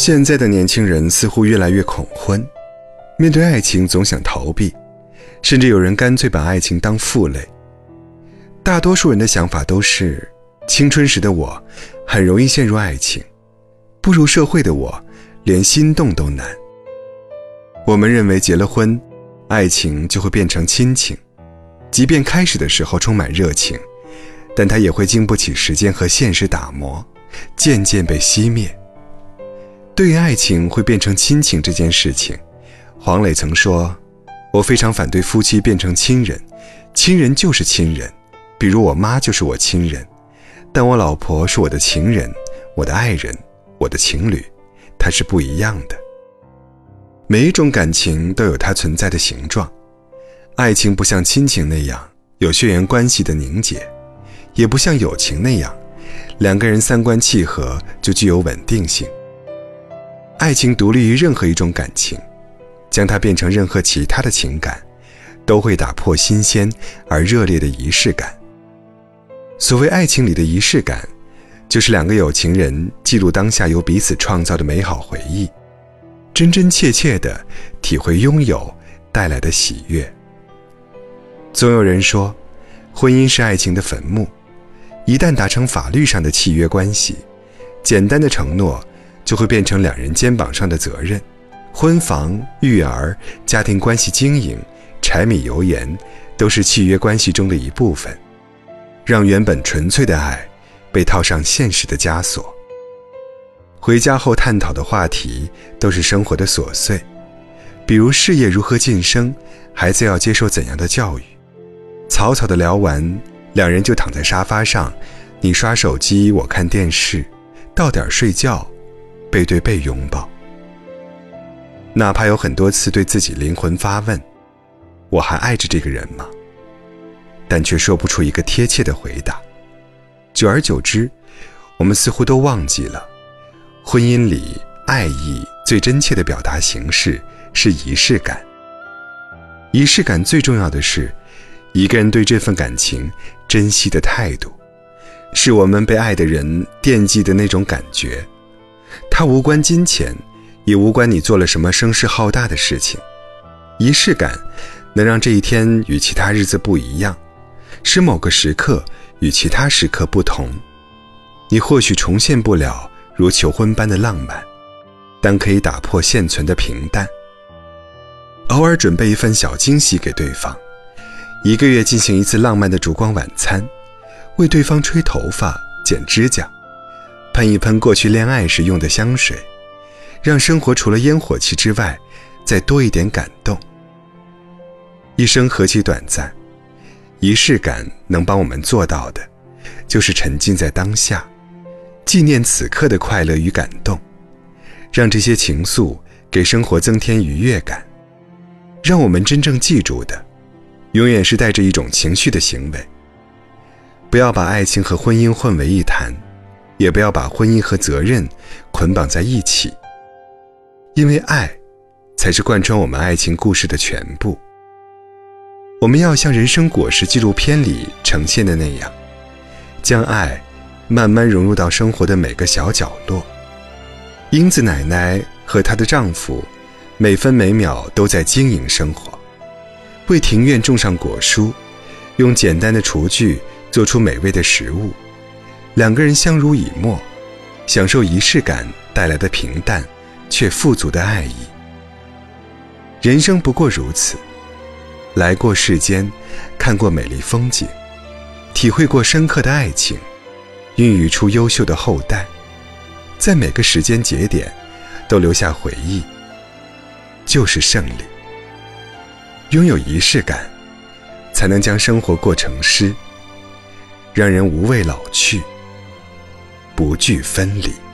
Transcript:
现在的年轻人似乎越来越恐婚，面对爱情总想逃避，甚至有人干脆把爱情当负累。大多数人的想法都是：青春时的我很容易陷入爱情，步入社会的我连心动都难。我们认为结了婚，爱情就会变成亲情，即便开始的时候充满热情，但它也会经不起时间和现实打磨，渐渐被熄灭。对于爱情会变成亲情这件事情，黄磊曾说：“我非常反对夫妻变成亲人，亲人就是亲人，比如我妈就是我亲人，但我老婆是我的情人，我的爱人，我的情侣，它是不一样的。每一种感情都有它存在的形状，爱情不像亲情那样有血缘关系的凝结，也不像友情那样，两个人三观契合就具有稳定性。”爱情独立于任何一种感情，将它变成任何其他的情感，都会打破新鲜而热烈的仪式感。所谓爱情里的仪式感，就是两个有情人记录当下由彼此创造的美好回忆，真真切切的体会拥有带来的喜悦。总有人说，婚姻是爱情的坟墓，一旦达成法律上的契约关系，简单的承诺。就会变成两人肩膀上的责任，婚房、育儿、家庭关系经营、柴米油盐，都是契约关系中的一部分，让原本纯粹的爱被套上现实的枷锁。回家后探讨的话题都是生活的琐碎，比如事业如何晋升，孩子要接受怎样的教育。草草的聊完，两人就躺在沙发上，你刷手机，我看电视，到点睡觉。背对背拥抱，哪怕有很多次对自己灵魂发问：“我还爱着这个人吗？”但却说不出一个贴切的回答。久而久之，我们似乎都忘记了，婚姻里爱意最真切的表达形式是仪式感。仪式感最重要的是，一个人对这份感情珍惜的态度，是我们被爱的人惦记的那种感觉。它无关金钱，也无关你做了什么声势浩大的事情。仪式感能让这一天与其他日子不一样，使某个时刻与其他时刻不同。你或许重现不了如求婚般的浪漫，但可以打破现存的平淡。偶尔准备一份小惊喜给对方，一个月进行一次浪漫的烛光晚餐，为对方吹头发、剪指甲。喷一喷过去恋爱时用的香水，让生活除了烟火气之外，再多一点感动。一生何其短暂，仪式感能帮我们做到的，就是沉浸在当下，纪念此刻的快乐与感动，让这些情愫给生活增添愉悦感。让我们真正记住的，永远是带着一种情绪的行为。不要把爱情和婚姻混为一谈。也不要把婚姻和责任捆绑在一起，因为爱才是贯穿我们爱情故事的全部。我们要像《人生果实》纪录片里呈现的那样，将爱慢慢融入到生活的每个小角落。英子奶奶和她的丈夫每分每秒都在经营生活，为庭院种上果蔬，用简单的厨具做出美味的食物。两个人相濡以沫，享受仪式感带来的平淡却富足的爱意。人生不过如此，来过世间，看过美丽风景，体会过深刻的爱情，孕育出优秀的后代，在每个时间节点都留下回忆，就是胜利。拥有仪式感，才能将生活过成诗，让人无畏老去。不惧分离。